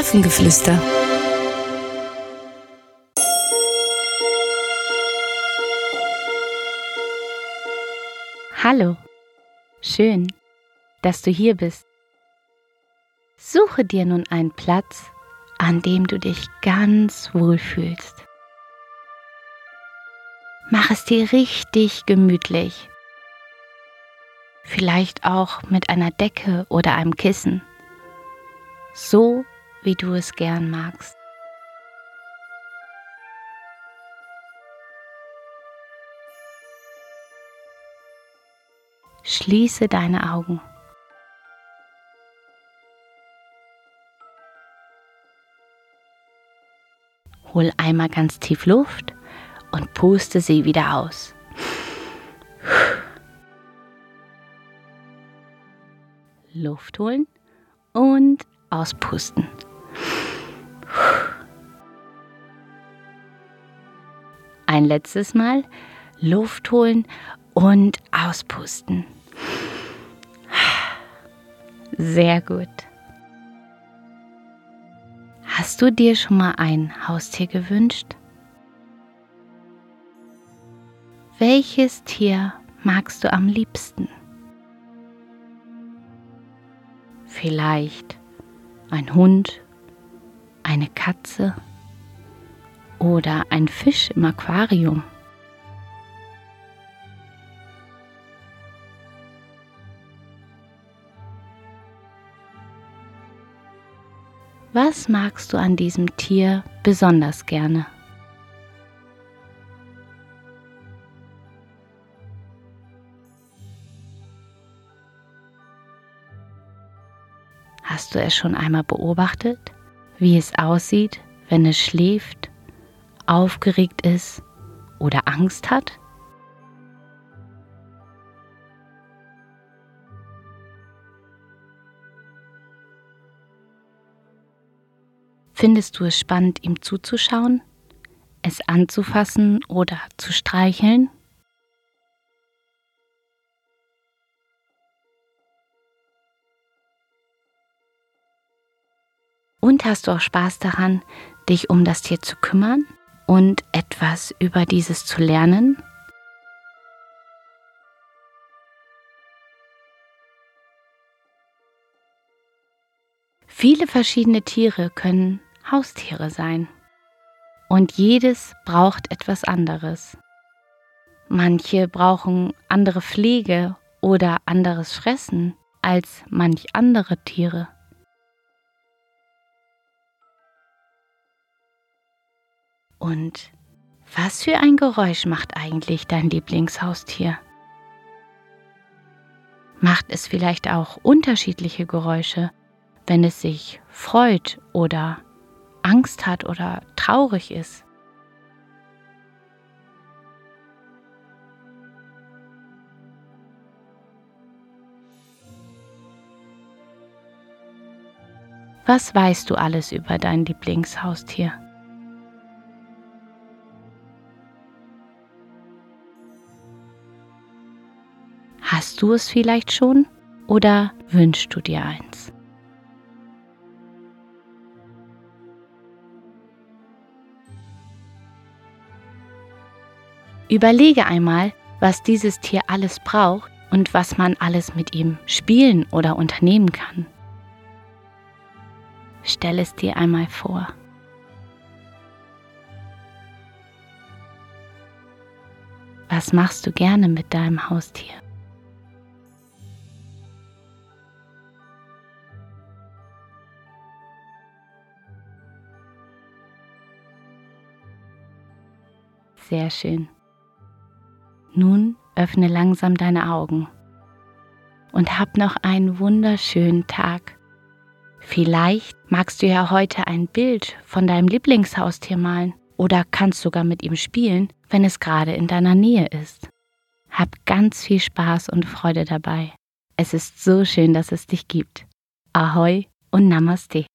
Hafengeflüster. Hallo, schön, dass du hier bist. Suche dir nun einen Platz, an dem du dich ganz wohl fühlst. Mach es dir richtig gemütlich. Vielleicht auch mit einer Decke oder einem Kissen. So wie du es gern magst. Schließe deine Augen. Hol einmal ganz tief Luft und puste sie wieder aus. Luft holen und auspusten. Ein letztes Mal Luft holen und auspusten. Sehr gut. Hast du dir schon mal ein Haustier gewünscht? Welches Tier magst du am liebsten? Vielleicht ein Hund, eine Katze oder ein Fisch im Aquarium. Was magst du an diesem Tier besonders gerne? Hast du es schon einmal beobachtet, wie es aussieht, wenn es schläft, aufgeregt ist oder Angst hat? Findest du es spannend, ihm zuzuschauen, es anzufassen oder zu streicheln? Und hast du auch Spaß daran, dich um das Tier zu kümmern und etwas über dieses zu lernen? Viele verschiedene Tiere können Haustiere sein. Und jedes braucht etwas anderes. Manche brauchen andere Pflege oder anderes Fressen als manch andere Tiere. Und was für ein Geräusch macht eigentlich dein Lieblingshaustier? Macht es vielleicht auch unterschiedliche Geräusche, wenn es sich freut oder Angst hat oder traurig ist? Was weißt du alles über dein Lieblingshaustier? Hast du es vielleicht schon oder wünschst du dir eins? Überlege einmal, was dieses Tier alles braucht und was man alles mit ihm spielen oder unternehmen kann. Stell es dir einmal vor. Was machst du gerne mit deinem Haustier? Sehr schön. Nun öffne langsam deine Augen und hab noch einen wunderschönen Tag. Vielleicht magst du ja heute ein Bild von deinem Lieblingshaustier malen oder kannst sogar mit ihm spielen, wenn es gerade in deiner Nähe ist. Hab ganz viel Spaß und Freude dabei. Es ist so schön, dass es dich gibt. Ahoi und Namaste.